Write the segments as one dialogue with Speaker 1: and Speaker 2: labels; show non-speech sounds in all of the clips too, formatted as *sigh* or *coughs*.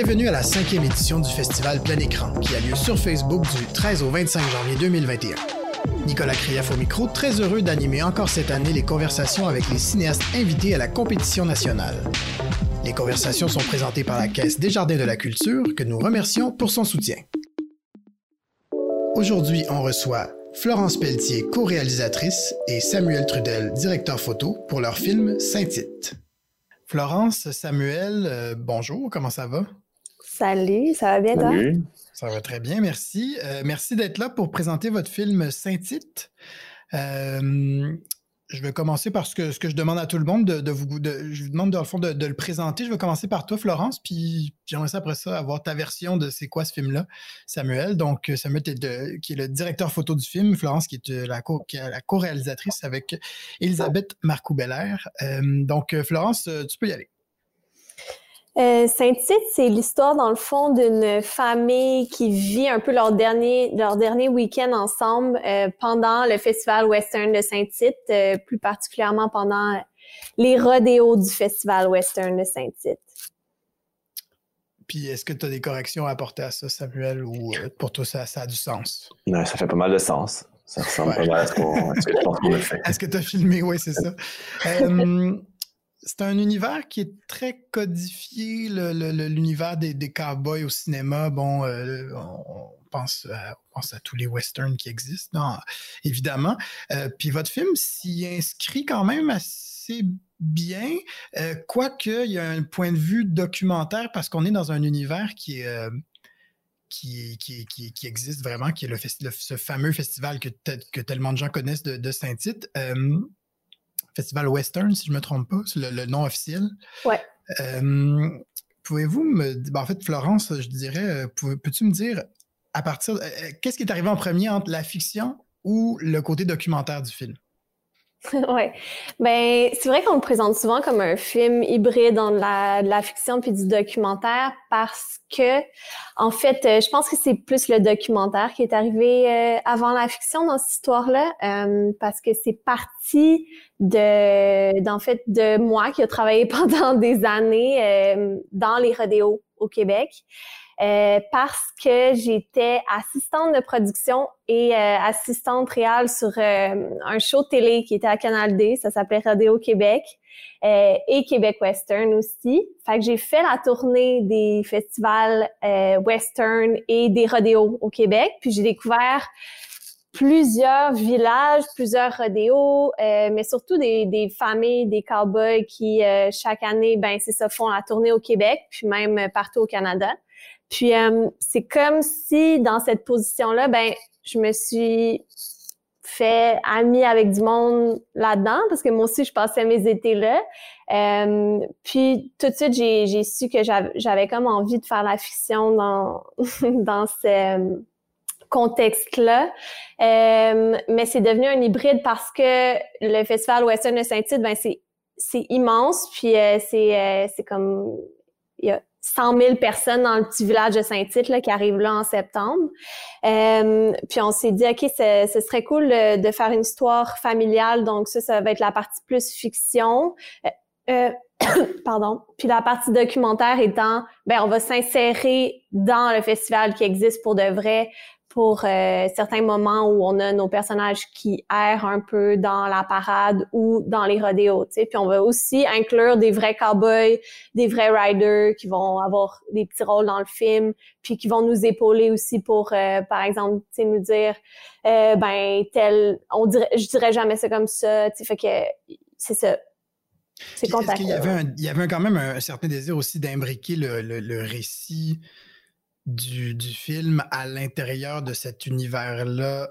Speaker 1: Bienvenue à la cinquième édition du festival Plein Écran, qui a lieu sur Facebook du 13 au 25 janvier 2021. Nicolas Krief au micro, très heureux d'animer encore cette année les conversations avec les cinéastes invités à la compétition nationale. Les conversations sont présentées par la Caisse des Jardins de la Culture, que nous remercions pour son soutien. Aujourd'hui, on reçoit Florence Pelletier, co-réalisatrice, et Samuel Trudel, directeur photo, pour leur film Saint-Tite. Florence, Samuel, euh, bonjour, comment ça va?
Speaker 2: Salut, ça va bien, toi?
Speaker 1: Ça va très bien, merci. Euh, merci d'être là pour présenter votre film Saint-Tite. Euh, je vais commencer par ce que, ce que je demande à tout le monde de, vous. De, je vous demande dans le fond de, le présenter. Je vais commencer par toi, Florence, puis j'aimerais ça après ça avoir ta version de c'est quoi ce film-là, Samuel. Donc, Samuel qui est le directeur photo du film, Florence qui est euh, la, co, la co-réalisatrice avec Elisabeth Marcoux-Bellaire. Euh, donc, Florence, tu peux y aller.
Speaker 2: Euh, Saint-Tite, c'est l'histoire, dans le fond, d'une famille qui vit un peu leur dernier, leur dernier week-end ensemble euh, pendant le Festival Western de Saint-Tite, euh, plus particulièrement pendant les rodéos du Festival Western de Saint-Tite.
Speaker 1: Puis, est-ce que tu as des corrections à apporter à ça, Samuel, ou pour toi, ça, ça a du sens?
Speaker 3: Non, ça fait pas mal de sens. Ça ressemble pas mal à ce, que je pense qu'on a fait. *laughs*
Speaker 1: Est-ce que tu as filmé? Oui, c'est ça. *laughs* c'est un univers qui est très codifié, l'univers des, des cowboys au cinéma. Bon, euh, on, pense à, pense à tous les westerns qui existent, évidemment. Euh, puis votre film s'y inscrit quand même assez bien, euh, quoique il y a un point de vue documentaire parce qu'on est dans un univers qui qui, existe vraiment, qui est le, ce fameux festival que, tellement de gens connaissent de, de Saint-Tite. Festival Western, si je ne me trompe pas, c'est le, nom officiel.
Speaker 2: Ouais.
Speaker 1: Euh, pouvez-vous me. Ben, en fait, Florence, je dirais, euh, peux-tu me dire à partir. Euh, qu'est-ce qui est arrivé en premier entre la fiction ou le côté documentaire du film? *laughs*
Speaker 2: oui. Ben, c'est vrai qu'on le présente souvent comme un film hybride dans la, de la fiction puis du documentaire parce que, en fait, euh, je pense que c'est plus le documentaire qui est arrivé euh, avant la fiction dans cette histoire-là, euh, parce que c'est parti de, d'en fait, de moi qui a travaillé *laughs* pendant des années dans les rodéos au Québec. Euh, parce que j'étais assistante de production et euh, assistante réelle sur euh, un show télé qui était à Canal D, ça s'appelait Radio Québec et Québec Western aussi. Fait que j'ai fait la tournée des festivals western et des rodéos au Québec, puis j'ai découvert plusieurs villages, plusieurs rodéos, mais surtout des, des, familles, des cowboys qui chaque année, ben c'est ça, font la tournée au Québec, puis même partout au Canada. Puis euh, c'est comme si dans cette position-là, ben je me suis fait amie avec du monde là-dedans parce que moi aussi je passais mes étés là. Euh, puis tout de suite j'ai, su que j'avais, comme envie de faire la fiction dans *laughs* dans ce euh, contexte-là. mais c'est devenu un hybride parce que le festival Western de Saint-Tite, ben c'est c'est immense puis c'est c'est comme il y a 100 000 personnes dans le petit village de Saint-Tite qui arrivent là en septembre. Euh, puis on s'est dit, OK, ce serait cool de, faire une histoire familiale. Donc ça, ça va être la partie plus fiction. Euh, euh *coughs* pardon. Puis la partie documentaire étant, ben on va s'insérer dans le festival qui existe pour de vrai pour euh, certains moments où on a nos personnages qui errent un peu dans la parade ou dans les rodéos, tu sais. Puis on va aussi inclure des vrais cowboys, des vrais riders qui vont avoir des petits rôles dans le film, puis qui vont nous épauler aussi pour, euh, par exemple, tu sais, nous dire, euh, ben tel, on dirait, je dirais jamais ça comme ça, tu sais. Fait que c'est ça.
Speaker 1: C'est Est-ce qu'il y avait, un, il y avait quand même un certain désir aussi d'imbriquer le, le, le récit du, film à l'intérieur de cet univers-là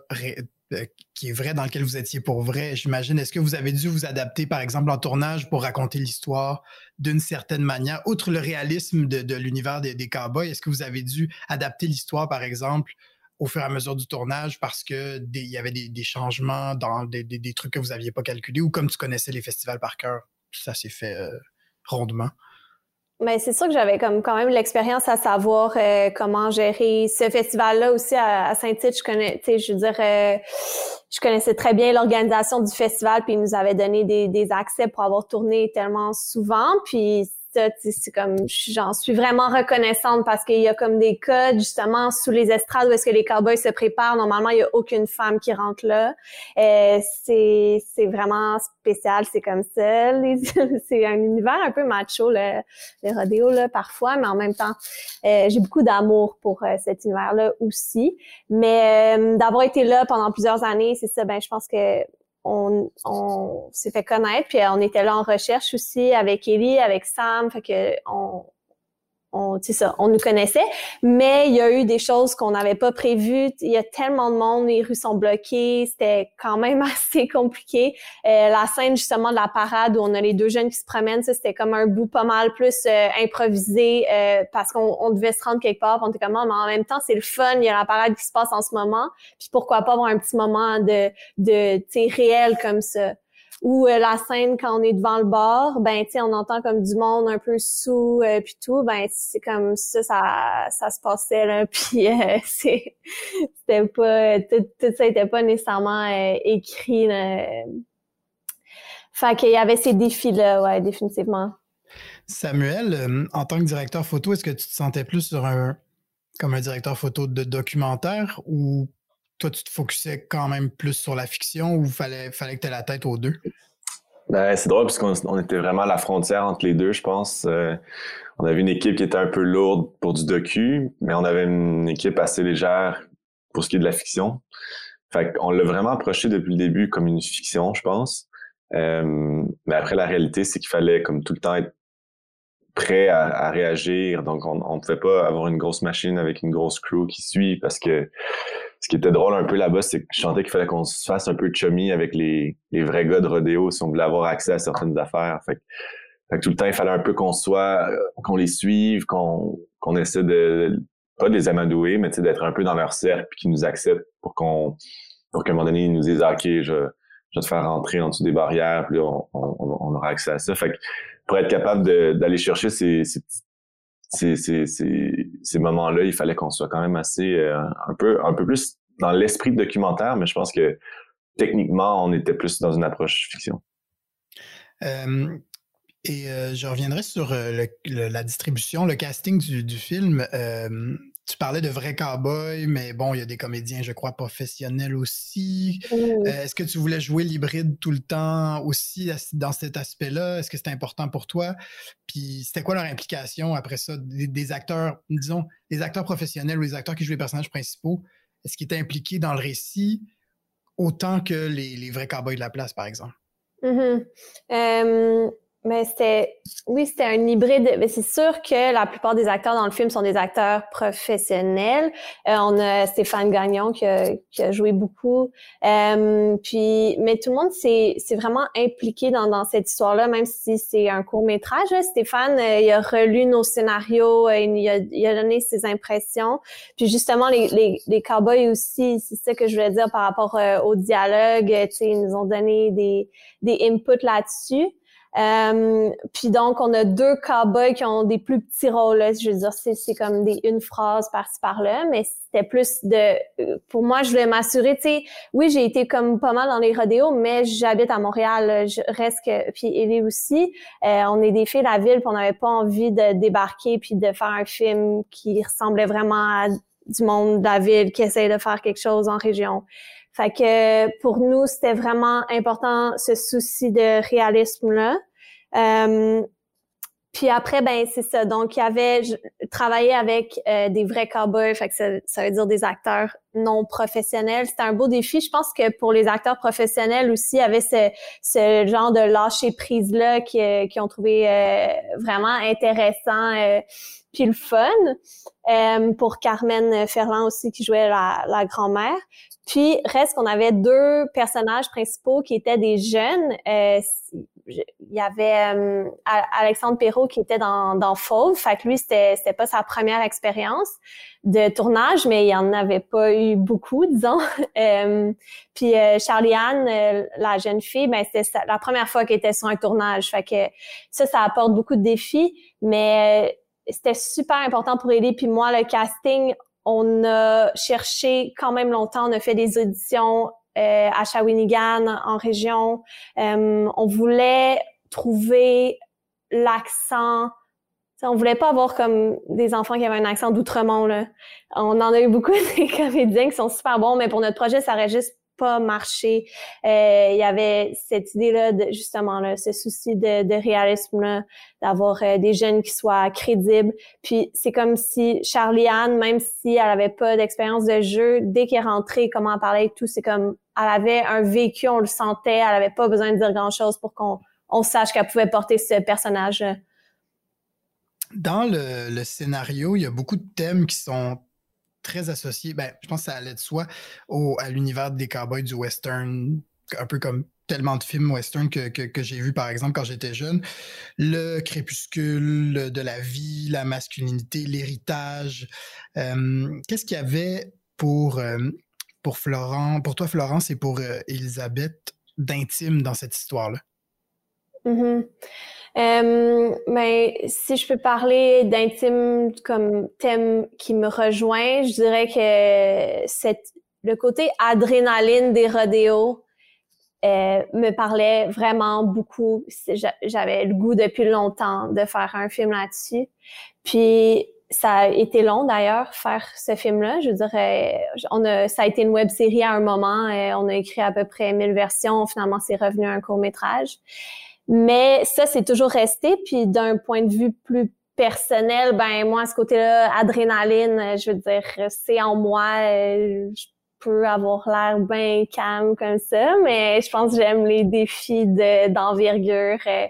Speaker 1: euh, qui est vrai, dans lequel vous étiez pour vrai, j'imagine. Est-ce que vous avez dû vous adapter, par exemple, en tournage pour raconter l'histoire d'une certaine manière, outre le réalisme de, l'univers des, cowboys? Est-ce que vous avez dû adapter l'histoire, par exemple, au fur et à mesure du tournage parce que il y avait des, changements dans des, des, trucs que vous n'aviez pas calculés ou comme tu connaissais les festivals par cœur, ça s'est fait euh, rondement?
Speaker 2: Mais c'est sûr que j'avais comme quand même l'expérience à savoir euh, comment gérer ce festival-là aussi à, Saint-Tite. Je connais, tu sais, je veux dire, euh, je connaissais très bien l'organisation du festival, puis ils nous avaient donné des, des accès pour avoir tourné tellement souvent. Puis c'est comme j'en suis vraiment reconnaissante parce qu'il y a comme des codes justement sous les estrades où est-ce que les cowboys se préparent. Normalement, il y a aucune femme qui rentre là. Euh, c'est c'est vraiment spécial, c'est comme ça. *laughs* c'est un univers un peu macho le, les rodéos là parfois, mais en même temps, euh, j'ai beaucoup d'amour pour euh, cet univers là aussi. Mais d'avoir été là pendant plusieurs années, c'est ça. Ben je pense que on, on s'est fait connaître, puis on était là en recherche aussi avec Ellie, avec Sam, fait que on, on, ça, on nous connaissait, mais il y a eu des choses qu'on n'avait pas prévues. Il y a tellement de monde, les rues sont bloquées, c'était quand même *laughs* assez compliqué. Euh, la scène justement de la parade où on a les deux jeunes qui se promènent, c'était comme un bout pas mal plus euh, improvisé euh, parce qu'on devait se rendre quelque part. On était comme ah, mais en même temps c'est le fun, il y a la parade qui se passe en ce moment, puis pourquoi pas avoir un petit moment de de réel comme ça ou euh, la scène quand on est devant le bar, ben tu on entend comme du monde un peu sous euh, puis tout, ben c'est comme ça ça ça se passait là *laughs* puis euh, c'est c'était pas tout, tout, ça était pas nécessairement écrit là. Fait qu'il y avait ces défis là, ouais, définitivement.
Speaker 1: Samuel, en tant que directeur photo, est-ce que tu te sentais plus sur un comme un directeur photo de documentaire ou toi, tu te focusais quand même plus sur la fiction ou fallait, fallait que tu aies la tête aux deux?
Speaker 3: Ben, c'est drôle parce qu'on était vraiment à la frontière entre les deux, je pense. Euh, on avait une équipe qui était un peu lourde pour du docu, mais on avait une équipe assez légère pour ce qui est de la fiction. Fait qu'on l'a vraiment approché depuis le début comme une fiction, je pense. Euh, mais après, la réalité, c'est qu'il fallait comme tout le temps être prêt à, à réagir. Donc, on ne pouvait pas avoir une grosse machine avec une grosse crew qui suit parce que ce qui était drôle un peu là-bas, c'est que je sentais qu'il fallait qu'on se fasse un peu chummy avec les, les vrais gars de rodéo si on voulait avoir accès à certaines affaires. Fait que, tout le temps, il fallait un peu qu'on soit, euh, qu'on les suive, qu'on qu'on essaie de, pas de les amadouer, mais d'être un peu dans leur cercle puis qu'ils nous acceptent pour qu'on, pour qu'à un moment donné, ils nous disent, ah, OK, je, je vais te faire rentrer en dessous des barrières, puis on, on, on, aura accès à ça. Fait que pour être capable d'aller chercher ces, ces, ces, ces, ces, moments-là, il fallait qu'on soit quand même assez euh, un peu un peu plus dans l'esprit documentaire, mais je pense que techniquement, on était plus dans une approche fiction.
Speaker 1: Euh, et euh, je reviendrai sur la distribution, le casting du film tu parlais de vrais cowboys, mais bon, il y a des comédiens, je crois, professionnels aussi. Euh, est-ce que tu voulais jouer l'hybride tout le temps aussi dans cet aspect-là? Est-ce que c'était important pour toi? Puis c'était quoi leur implication après ça? Des, acteurs, disons, des acteurs professionnels ou les acteurs qui jouent les personnages principaux, est-ce qu'ils étaient impliqués dans le récit autant que les, vrais cowboys de la place, par exemple?
Speaker 2: Mm mais c'était, oui, c'était un hybride. Mais c'est sûr que la plupart des acteurs dans le film sont des acteurs professionnels. Euh, on a Stéphane Gagnon qui a, qui a joué beaucoup. Euh, puis, mais tout le monde s'est, vraiment impliqué dans, dans cette histoire-là, même si c'est un court métrage. Stéphane, euh, il a relu nos scénarios, il, a, il a donné ses impressions. Puis justement, les, les, les cowboys aussi, c'est ça que je voulais dire par rapport au dialogue. Ils nous ont donné des, des inputs là-dessus. Euh, puis donc, on a deux cowboys qui ont des plus petits rôles. Je veux dire, c'est comme des une phrase par-ci par-là, mais c'était plus de... Pour moi, je voulais m'assurer, tu sais, oui, j'ai été comme pas mal dans les rodéos, mais j'habite à Montréal, je reste que... Puis Ellie aussi, euh, on est des filles de la ville, puis on n'avait pas envie de débarquer puis de faire un film qui ressemblait vraiment à du monde de la ville qui essaye de faire quelque chose en région. Fait que pour nous, c'était vraiment important ce souci de réalisme-là. Euh, puis après, ben c'est ça. Donc, il y avait travaillé avec euh, des vrais cowboys, fait que ça, ça, veut dire des acteurs non professionnels. C'était un beau défi. Je pense que pour les acteurs professionnels aussi, il y avait ce, ce genre de lâcher prise là qui, qui ont trouvé euh, vraiment intéressant puis le fun. pour Carmen Ferland aussi qui jouait la, la grand-mère. Puis reste qu'on avait deux personnages principaux qui étaient des jeunes. Euh, il y avait euh, Alexandre Perrault qui était dans, dans Fauve. Fait que lui, c'était, c'était pas sa première expérience de tournage, mais il en avait pas eu beaucoup, disons. *laughs* euh, puis euh, Charlie-Anne, euh, la jeune fille, ben c'était la première fois qu'elle était sur un tournage. Fait que ça, ça apporte beaucoup de défis, mais c'était super important pour Ellie puis moi le casting on a cherché quand même longtemps, on a fait des auditions euh, à Shawinigan, en région. Euh, on voulait trouver l'accent on voulait pas avoir comme des enfants qui avaient un accent d'outremont. On en a eu beaucoup *laughs* des comédiens qui sont super bons, mais pour notre projet, ça aurait juste pas marché. Euh, il y avait cette idée-là, justement, là, ce souci de, de réalisme-là, d'avoir euh, des jeunes qui soient crédibles. Puis c'est comme si Charlie Anne, même si elle avait pas d'expérience de jeu, dès qu'elle est rentrée, comment elle parlait et tout, c'est comme elle avait un vécu, on le sentait, elle avait pas besoin de dire grand-chose pour qu'on on sache qu'elle pouvait porter ce personnage.
Speaker 1: Dans le, scénario, il y a beaucoup de thèmes qui sont très associé, ben, je pense que ça allait de soi, au, à l'univers des cowboys du western, un peu comme tellement de films western que, que, j'ai vu par exemple quand j'étais jeune. Le crépuscule de la vie, la masculinité, l'héritage. Euh, qu'est-ce qu'il y avait pour, euh, pour Florent, pour toi Florence et pour euh, Elisabeth d'intime dans cette histoire-là?
Speaker 2: Mm-hmm. Euh, mais si je peux parler d'intime comme thème qui me rejoint, je dirais que le côté adrénaline des rodéos euh, me parlait vraiment beaucoup. J'avais le goût depuis longtemps de faire un film là-dessus. Puis ça a été long d'ailleurs faire ce film-là. Je dirais, on a, ça a été une web série à un moment. Et on a écrit à peu près 1000 versions. Finalement, c'est revenu un court métrage. Mais ça, c'est toujours resté. Puis d'un point de vue plus personnel, ben moi, ce côté-là, adrénaline, je veux dire, c'est en moi. Euh, je peux avoir l'air bien calme comme ça, mais je pense que j'aime les défis d'envergure. Euh,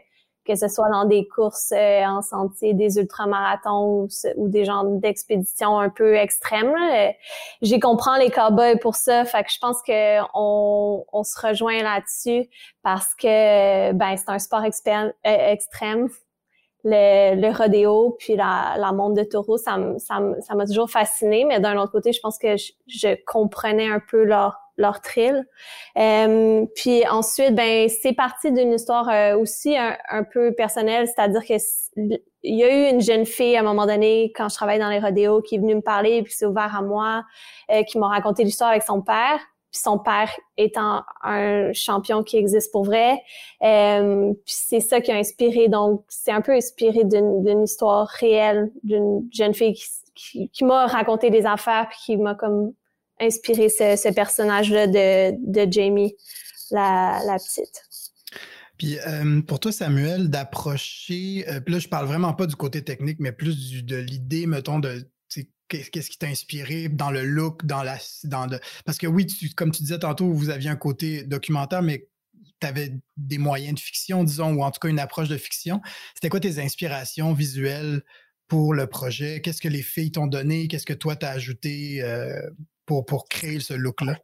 Speaker 2: que ce soit dans des courses euh, en sentier, des ultramarathons ou, des genres d'expéditions un peu extrêmes. Euh, J'y comprends les cowboys pour ça, fait que je pense que on, on se rejoint là-dessus parce que ben c'est un sport euh, extrême. Le, le rodéo puis la, la monte de taureau, ça m'a toujours fasciné, mais d'un autre côté, je pense que je, je comprenais un peu leur leur thrill. Euh, puis ensuite, ben c'est parti d'une histoire euh, aussi un, peu personnelle, c'est-à-dire que il y a eu une jeune fille à un moment donné quand je travaillais dans les rodéos qui est venue me parler puis s'est ouvert à moi, euh, qui m'a raconté l'histoire avec son père. Puis son père étant un champion qui existe pour vrai. puis c'est ça qui a inspiré. Donc c'est un peu inspiré d'une histoire réelle d'une jeune fille qui, qui, qui m'a raconté des affaires puis qui m'a comme inspiré ce, personnage-là de, de, Jamie, la, la petite.
Speaker 1: Puis euh, pour toi, Samuel, d'approcher, euh, là, je parle vraiment pas du côté technique, mais plus de l'idée, mettons, de qu'est-ce qui t'a inspiré dans le look, dans la. Dans le... Parce que oui, comme tu disais tantôt, vous aviez un côté documentaire, mais tu avais des moyens de fiction, disons, ou en tout cas une approche de fiction. C'était quoi tes inspirations visuelles pour le projet? Qu'est-ce que les filles t'ont donné? Qu'est-ce que toi t'as ajouté euh, pour, créer ce look-là?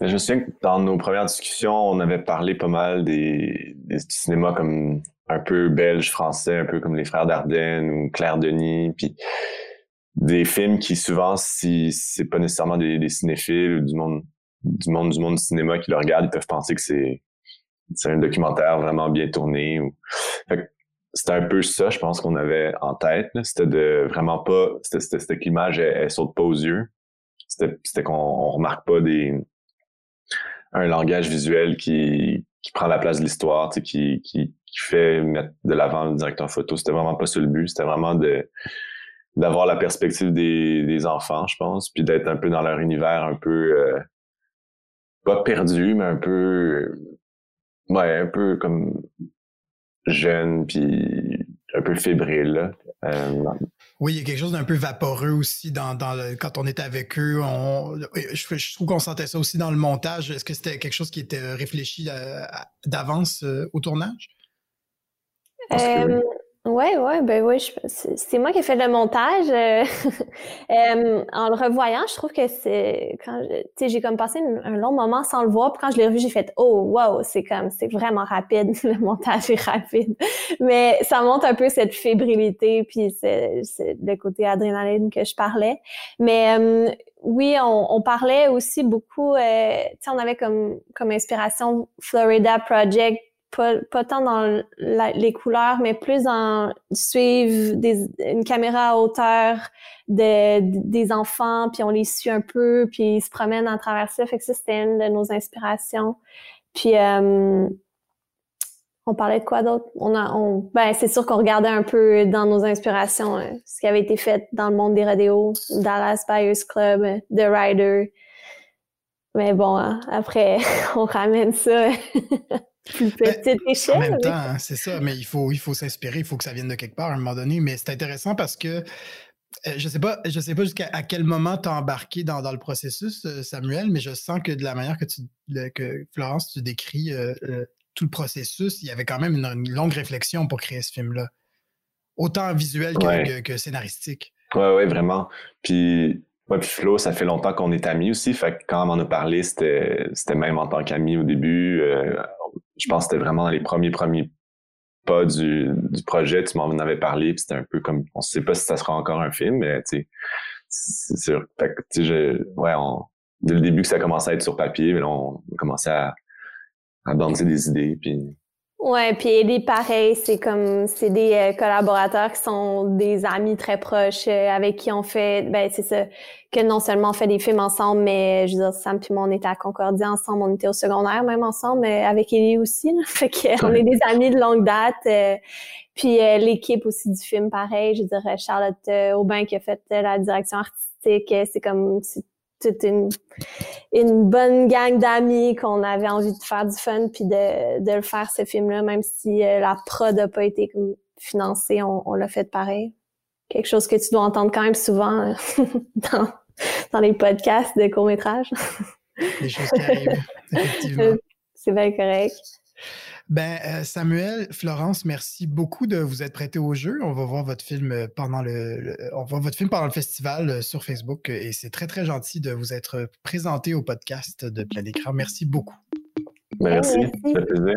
Speaker 3: Je me souviens que dans nos premières discussions, on avait parlé pas mal des, des cinémas comme un peu belge, français, un peu comme les Frères Dardenne ou Claire Denis, puis des films qui souvent, si c'est pas nécessairement des, cinéphiles ou du monde du monde du monde cinéma qui le regardent, ils peuvent penser que c'est c'est un documentaire vraiment bien tourné. Ou... c'était un peu ça, je pense qu'on avait en tête. C'était de vraiment pas, c'était que l'image elle, elle, saute pas aux yeux c'était qu'on remarque pas des un langage visuel qui, qui prend la place de l'histoire, qui, qui, qui fait mettre de l'avant le directeur photo. C'était vraiment pas sur le but. C'était vraiment de d'avoir la perspective des, des enfants, je pense, puis d'être un peu dans leur univers un peu euh, pas perdu, mais un peu ouais, un peu comme jeune puis un peu fébrile.
Speaker 1: Oui, il y a quelque chose d'un peu vaporeux aussi dans, dans le, quand on était avec eux. On, je, je trouve qu'on sentait ça aussi dans le montage. Est-ce que c'était quelque chose qui était réfléchi euh, d'avance euh, au tournage?
Speaker 2: Ouais, ouais, ben oui, c'est moi qui ai fait le montage. Euh, *laughs* euh, en le revoyant, je trouve que c'est quand tu sais, j'ai comme passé un long moment sans le voir, puis quand je l'ai revu, j'ai fait oh wow, c'est comme c'est vraiment rapide, *laughs* le montage est rapide. Mais ça montre un peu cette fébrilité, puis c'est le côté adrénaline que je parlais. Mais euh, oui, on, on, parlait aussi beaucoup, tu sais, on avait comme comme inspiration Florida Project pas, tant dans les couleurs, mais plus dans suivre des, une caméra à hauteur de, des enfants, puis on les suit un peu, puis ils se promènent à travers ça. Fait que ça, c'était une de nos inspirations. Puis, euh, on parlait de quoi d'autre? On on, ben, c'est sûr qu'on regardait un peu dans nos inspirations euh, ce qui avait été fait dans le monde des rodéos, Dallas Buyers Club, The Rider. Mais bon, hein, après, *laughs* on ramène ça *laughs* plus ben, échelle.
Speaker 1: En même temps, hein, c'est ça, mais il faut, il faut s'inspirer, il faut que ça vienne de quelque part à un moment donné. Mais c'est intéressant parce que euh, je sais pas, je sais pas jusqu'à quel moment tu as embarqué dans, dans, le processus, euh, Samuel, mais je sens que de la manière que tu que Florence, tu décris euh, tout le processus, il y avait quand même une, longue réflexion pour créer ce film-là. Autant visuel que, scénaristique.
Speaker 3: Ouais, ouais, vraiment. Puis, ouais, puis Flo, ça fait longtemps qu'on est amis aussi. Fait que quand on m'en a parlé, c'était même en tant qu'ami au début. Je pense que c'était vraiment les premiers premiers pas du, du projet, tu m'en avais parlé, puis c'était un peu comme, on sait pas si ça sera encore un film, mais tu sais, c'est sûr. Tu sais, ouais, on, dès le début que ça a commencé à être sur papier, mais là, on a commencé à, à danser des idées, puis
Speaker 2: Ouais, puis est pareil, c'est comme c'est des euh, collaborateurs qui sont des amis très proches euh, avec qui on fait ben c'est ça que non seulement on fait des films ensemble mais je veux dire Sam puis moi on était à Concordia ensemble, on était au secondaire même ensemble mais avec Ellie aussi là. *laughs* fait que on est des amis de longue date euh, puis l'équipe aussi du film pareil, je veux dire Charlotte Aubin qui a fait la direction artistique, c'est comme toute une, une bonne gang d'amis qu'on avait envie de faire du fun puis de, de le faire ce film-là, même si euh, la prod n'a pas été financée, on, on l'a fait pareil. Quelque chose que tu dois entendre quand même souvent euh, *laughs* dans, dans les podcasts de
Speaker 1: choses qui arrivent, *laughs* effectivement.
Speaker 2: C'est bien correct.
Speaker 1: Ben, euh, Samuel, Florence, merci beaucoup de vous être prêté au jeu. On va voir votre film euh, pendant le, on va votre film pendant le festival euh, sur Facebook et c'est très très gentil de vous être présenté au podcast de Plein écran. Merci beaucoup.
Speaker 3: Merci, ça plaisir.